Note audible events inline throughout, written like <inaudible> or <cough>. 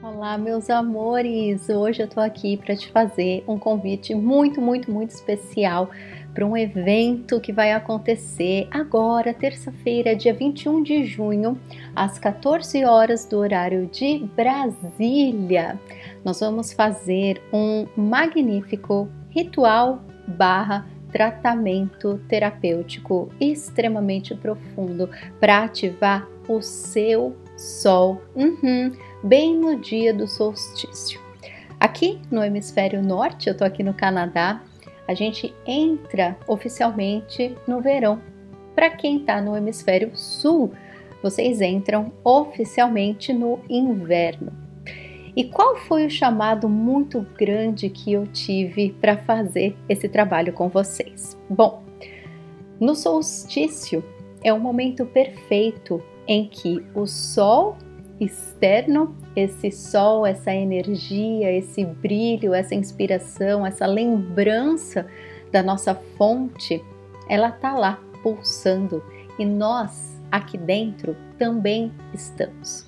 Olá, meus amores! Hoje eu tô aqui para te fazer um convite muito, muito, muito especial para um evento que vai acontecer agora, terça-feira, dia 21 de junho, às 14 horas do horário de Brasília. Nós vamos fazer um magnífico ritual barra tratamento terapêutico extremamente profundo para ativar o seu sol, uhum, bem no dia do solstício. Aqui no hemisfério norte, eu tô aqui no Canadá, a gente entra oficialmente no verão. Para quem está no hemisfério sul, vocês entram oficialmente no inverno. E qual foi o chamado muito grande que eu tive para fazer esse trabalho com vocês? Bom, no solstício é o momento perfeito em que o sol externo, esse sol, essa energia, esse brilho, essa inspiração, essa lembrança da nossa fonte, ela tá lá pulsando e nós aqui dentro também estamos.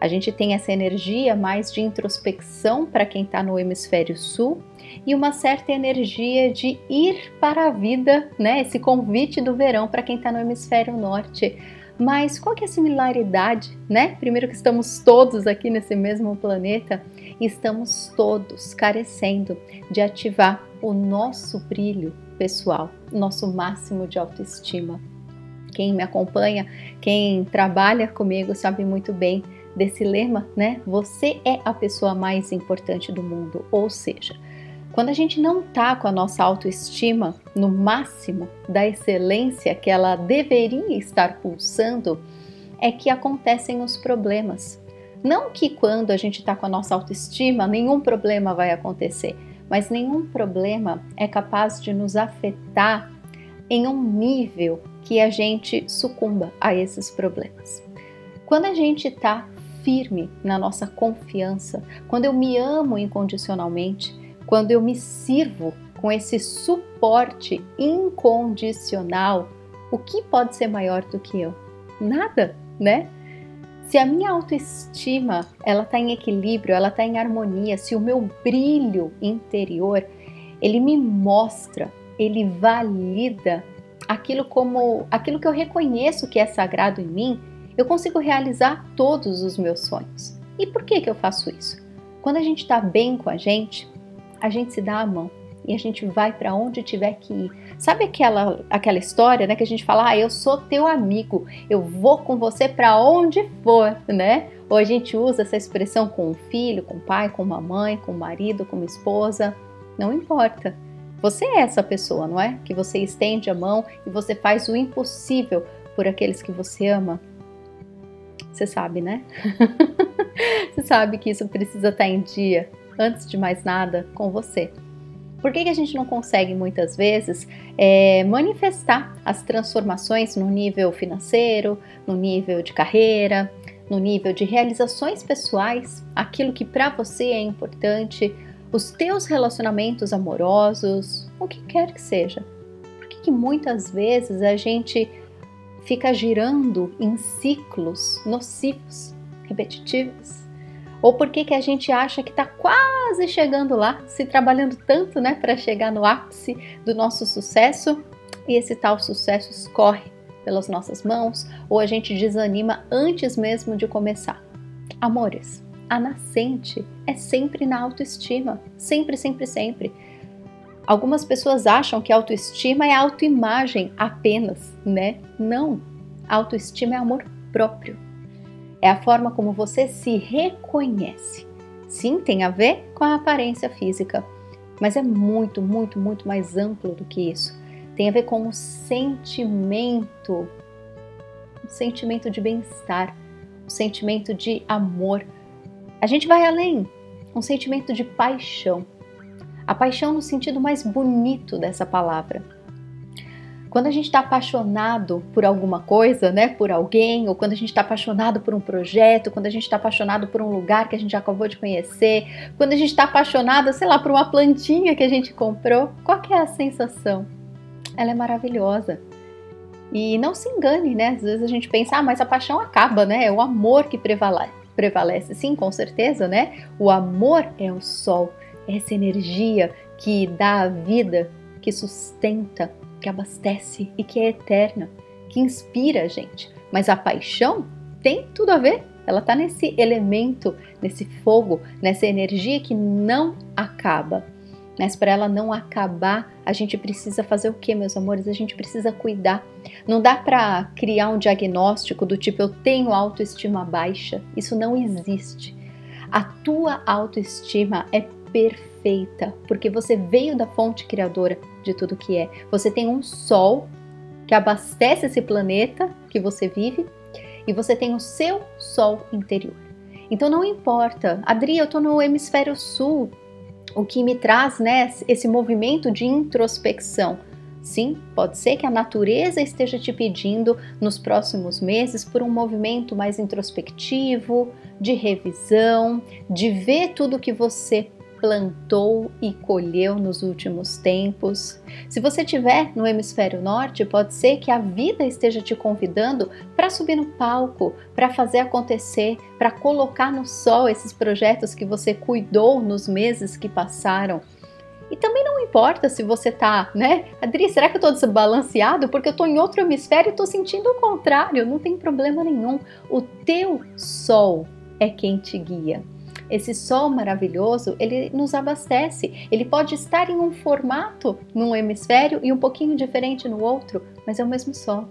A gente tem essa energia mais de introspecção para quem está no hemisfério sul e uma certa energia de ir para a vida, né? Esse convite do verão para quem está no hemisfério norte mas qual que é a similaridade, né? Primeiro que estamos todos aqui nesse mesmo planeta estamos todos carecendo de ativar o nosso brilho pessoal, nosso máximo de autoestima. Quem me acompanha, quem trabalha comigo sabe muito bem desse lema, né? Você é a pessoa mais importante do mundo, ou seja, quando a gente não tá com a nossa autoestima no máximo da excelência que ela deveria estar pulsando, é que acontecem os problemas. Não que quando a gente está com a nossa autoestima nenhum problema vai acontecer, mas nenhum problema é capaz de nos afetar em um nível que a gente sucumba a esses problemas. Quando a gente está firme na nossa confiança, quando eu me amo incondicionalmente, quando eu me sirvo com esse suporte incondicional, o que pode ser maior do que eu? Nada, né? Se a minha autoestima ela está em equilíbrio, ela está em harmonia, se o meu brilho interior ele me mostra, ele valida aquilo como aquilo que eu reconheço que é sagrado em mim, eu consigo realizar todos os meus sonhos. E por que que eu faço isso? Quando a gente está bem com a gente, a gente se dá a mão e a gente vai para onde tiver que ir. Sabe aquela aquela história, né, que a gente fala: "Ah, eu sou teu amigo, eu vou com você para onde for", né? Ou a gente usa essa expressão com o filho, com o pai, com uma mãe, com o marido, com uma esposa, não importa. Você é essa pessoa, não é? Que você estende a mão e você faz o impossível por aqueles que você ama. Você sabe, né? <laughs> você sabe que isso precisa estar em dia antes de mais nada, com você. Por que, que a gente não consegue muitas vezes é, manifestar as transformações no nível financeiro, no nível de carreira, no nível de realizações pessoais, aquilo que para você é importante, os teus relacionamentos amorosos, o que quer que seja? Por que, que muitas vezes a gente fica girando em ciclos nocivos, repetitivos? Ou por que, que a gente acha que está quase chegando lá, se trabalhando tanto né, para chegar no ápice do nosso sucesso e esse tal sucesso escorre pelas nossas mãos ou a gente desanima antes mesmo de começar? Amores, a nascente é sempre na autoestima, sempre, sempre, sempre. Algumas pessoas acham que autoestima é autoimagem apenas, né? Não. Autoestima é amor próprio é a forma como você se reconhece. Sim, tem a ver com a aparência física, mas é muito, muito, muito mais amplo do que isso. Tem a ver com o sentimento, o sentimento de bem-estar, o sentimento de amor. A gente vai além, um sentimento de paixão. A paixão no sentido mais bonito dessa palavra quando a gente está apaixonado por alguma coisa, né, por alguém, ou quando a gente está apaixonado por um projeto, quando a gente está apaixonado por um lugar que a gente acabou de conhecer, quando a gente está apaixonado, sei lá, por uma plantinha que a gente comprou, qual é a sensação? Ela é maravilhosa. E não se engane, né? Às vezes a gente pensa, ah, mas a paixão acaba, né? É o amor que prevalece prevalece, sim, com certeza, né? O amor é o sol, é essa energia que dá a vida, que sustenta, que abastece e que é eterna, que inspira a gente. Mas a paixão tem tudo a ver. Ela está nesse elemento, nesse fogo, nessa energia que não acaba. Mas para ela não acabar, a gente precisa fazer o que, meus amores? A gente precisa cuidar. Não dá para criar um diagnóstico do tipo eu tenho autoestima baixa. Isso não existe. A tua autoestima é perfeita, porque você veio da fonte criadora de tudo que é. Você tem um sol que abastece esse planeta que você vive e você tem o seu sol interior. Então não importa, Adri, eu estou no hemisfério sul, o que me traz né, esse movimento de introspecção. Sim, pode ser que a natureza esteja te pedindo nos próximos meses por um movimento mais introspectivo, de revisão, de ver tudo que você plantou e colheu nos últimos tempos. Se você estiver no hemisfério norte, pode ser que a vida esteja te convidando para subir no palco, para fazer acontecer, para colocar no sol esses projetos que você cuidou nos meses que passaram. E também não importa se você tá, né? Adri, será que eu tô desbalanceado? Porque eu tô em outro hemisfério e tô sentindo o contrário. Não tem problema nenhum. O teu sol é quem te guia. Esse sol maravilhoso, ele nos abastece. Ele pode estar em um formato num hemisfério e um pouquinho diferente no outro, mas é o mesmo sol.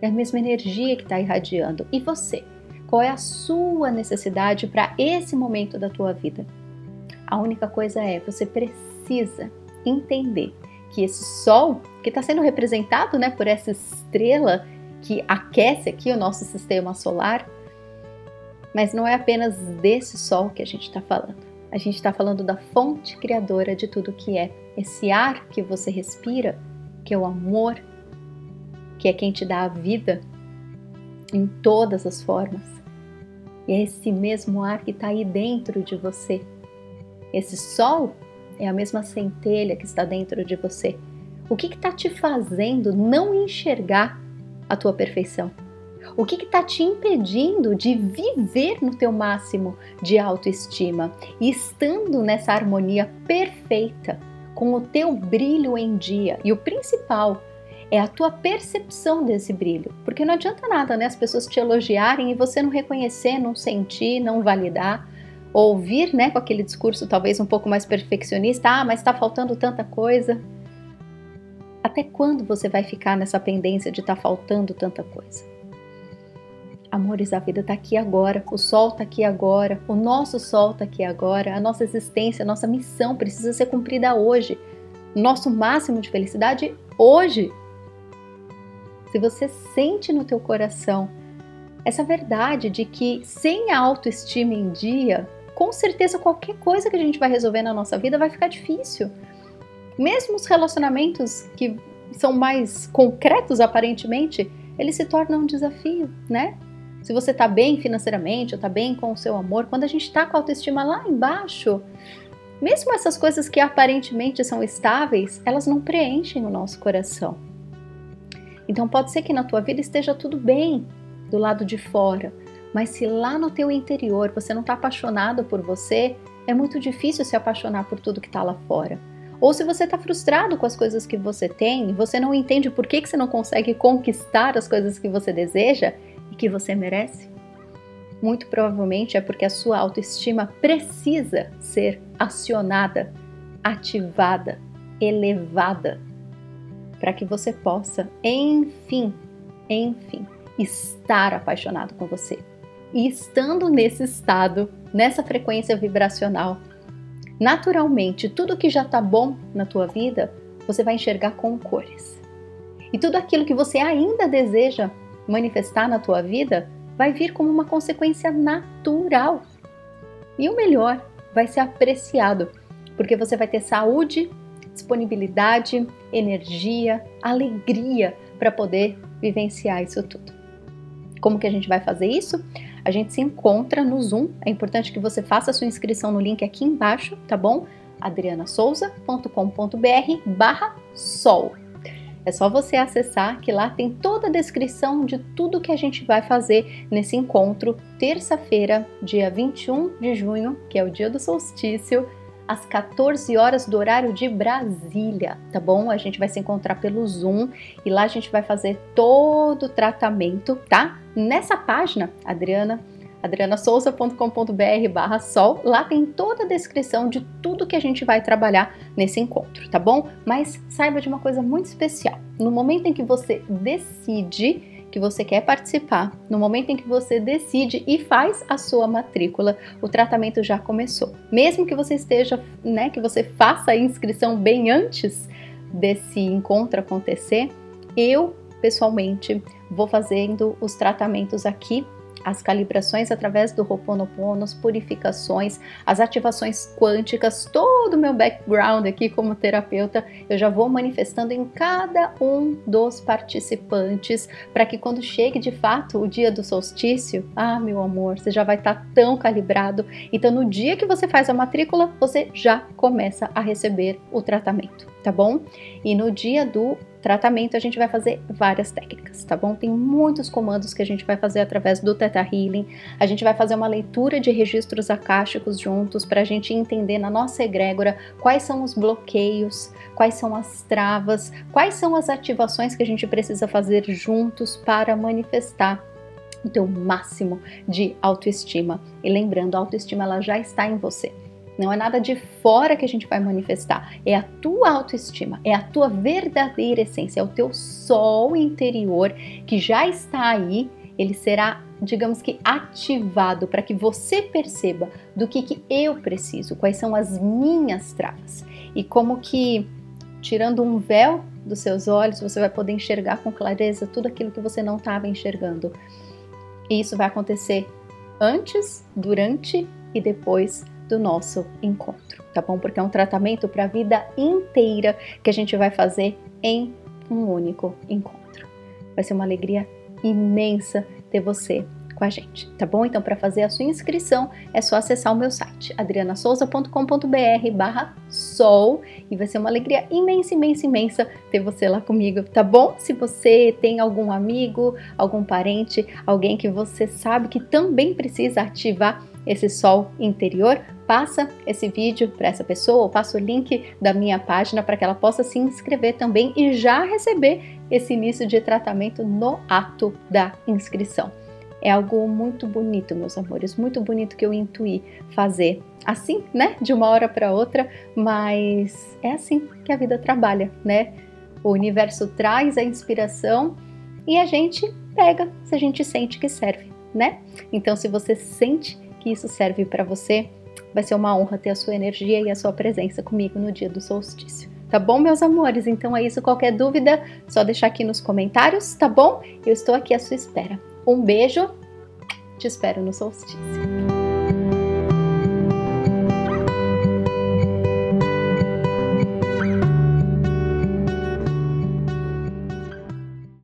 É a mesma energia que está irradiando. E você? Qual é a sua necessidade para esse momento da tua vida? A única coisa é, você precisa entender que esse sol, que está sendo representado né, por essa estrela que aquece aqui o nosso sistema solar, mas não é apenas desse sol que a gente está falando. A gente está falando da fonte criadora de tudo que é. Esse ar que você respira, que é o amor, que é quem te dá a vida em todas as formas. E é esse mesmo ar que está aí dentro de você. Esse sol é a mesma centelha que está dentro de você. O que está te fazendo não enxergar a tua perfeição? O que está te impedindo de viver no teu máximo de autoestima e estando nessa harmonia perfeita com o teu brilho em dia? E o principal é a tua percepção desse brilho, porque não adianta nada, né? As pessoas te elogiarem e você não reconhecer, não sentir, não validar ouvir, né, com aquele discurso talvez um pouco mais perfeccionista, ah, mas está faltando tanta coisa. Até quando você vai ficar nessa pendência de estar tá faltando tanta coisa? Amores, a vida está aqui agora, o sol está aqui agora, o nosso sol está aqui agora, a nossa existência, a nossa missão precisa ser cumprida hoje. Nosso máximo de felicidade hoje. Se você sente no teu coração essa verdade de que sem a autoestima em dia, com certeza qualquer coisa que a gente vai resolver na nossa vida vai ficar difícil. Mesmo os relacionamentos que são mais concretos aparentemente, eles se tornam um desafio, né? Se você está bem financeiramente ou está bem com o seu amor, quando a gente está com a autoestima lá embaixo, mesmo essas coisas que aparentemente são estáveis, elas não preenchem o nosso coração. Então pode ser que na tua vida esteja tudo bem do lado de fora, mas se lá no teu interior você não está apaixonado por você, é muito difícil se apaixonar por tudo que está lá fora. Ou se você está frustrado com as coisas que você tem, você não entende por que, que você não consegue conquistar as coisas que você deseja, e que você merece? Muito provavelmente é porque a sua autoestima precisa ser acionada, ativada, elevada, para que você possa, enfim, enfim, estar apaixonado com você. E estando nesse estado, nessa frequência vibracional, naturalmente tudo que já está bom na tua vida, você vai enxergar com cores. E tudo aquilo que você ainda deseja manifestar na tua vida vai vir como uma consequência natural. E o melhor, vai ser apreciado, porque você vai ter saúde, disponibilidade, energia, alegria para poder vivenciar isso tudo. Como que a gente vai fazer isso? A gente se encontra no Zoom. É importante que você faça a sua inscrição no link aqui embaixo, tá bom? adrianasouza.com.br barra sol. É só você acessar que lá tem toda a descrição de tudo que a gente vai fazer nesse encontro, terça-feira, dia 21 de junho, que é o dia do solstício, às 14 horas do horário de Brasília, tá bom? A gente vai se encontrar pelo Zoom e lá a gente vai fazer todo o tratamento, tá? Nessa página, Adriana, adrianasouza.com.br barra sol, lá tem toda a descrição de tudo que a gente vai trabalhar nesse encontro, tá bom? Mas saiba de uma coisa muito especial. No momento em que você decide que você quer participar, no momento em que você decide e faz a sua matrícula, o tratamento já começou. Mesmo que você esteja, né, que você faça a inscrição bem antes desse encontro acontecer, eu pessoalmente vou fazendo os tratamentos aqui as calibrações através do Ho'oponopono, as purificações, as ativações quânticas, todo o meu background aqui como terapeuta, eu já vou manifestando em cada um dos participantes, para que quando chegue de fato o dia do solstício, ah, meu amor, você já vai estar tá tão calibrado. Então, no dia que você faz a matrícula, você já começa a receber o tratamento, tá bom? E no dia do tratamento, a gente vai fazer várias técnicas, tá bom? Tem muitos comandos que a gente vai fazer através do Theta Healing. A gente vai fazer uma leitura de registros akáshicos juntos para a gente entender na nossa egrégora quais são os bloqueios, quais são as travas, quais são as ativações que a gente precisa fazer juntos para manifestar o teu máximo de autoestima. E lembrando, a autoestima ela já está em você. Não é nada de fora que a gente vai manifestar, é a tua autoestima, é a tua verdadeira essência, é o teu sol interior que já está aí, ele será, digamos que, ativado para que você perceba do que, que eu preciso, quais são as minhas travas. E como que, tirando um véu dos seus olhos, você vai poder enxergar com clareza tudo aquilo que você não estava enxergando. E isso vai acontecer antes, durante e depois do nosso encontro, tá bom? Porque é um tratamento para a vida inteira que a gente vai fazer em um único encontro. Vai ser uma alegria imensa ter você com a gente, tá bom? Então, para fazer a sua inscrição, é só acessar o meu site, adrianasouza.com.br barra sol, e vai ser uma alegria imensa, imensa, imensa ter você lá comigo, tá bom? Se você tem algum amigo, algum parente, alguém que você sabe que também precisa ativar esse sol interior, passa esse vídeo para essa pessoa, ou passa o link da minha página para que ela possa se inscrever também e já receber esse início de tratamento no ato da inscrição. É algo muito bonito, meus amores, muito bonito que eu intuí fazer assim, né? De uma hora para outra, mas é assim que a vida trabalha, né? O universo traz a inspiração e a gente pega se a gente sente que serve, né? Então, se você sente que isso serve para você. Vai ser uma honra ter a sua energia e a sua presença comigo no dia do solstício. Tá bom, meus amores? Então é isso. Qualquer dúvida, só deixar aqui nos comentários, tá bom? Eu estou aqui à sua espera. Um beijo, te espero no solstício.